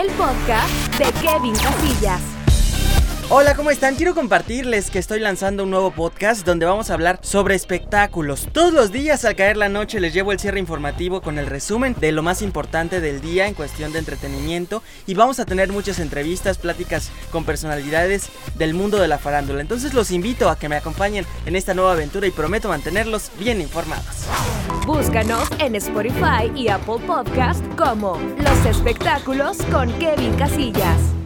el podcast de Kevin Casillas. Hola, ¿cómo están? Quiero compartirles que estoy lanzando un nuevo podcast donde vamos a hablar sobre espectáculos. Todos los días al caer la noche les llevo el cierre informativo con el resumen de lo más importante del día en cuestión de entretenimiento y vamos a tener muchas entrevistas, pláticas con personalidades del mundo de la farándula. Entonces los invito a que me acompañen en esta nueva aventura y prometo mantenerlos bien informados. Búscanos en Spotify y Apple Podcast como Los Espectáculos con Kevin Casillas.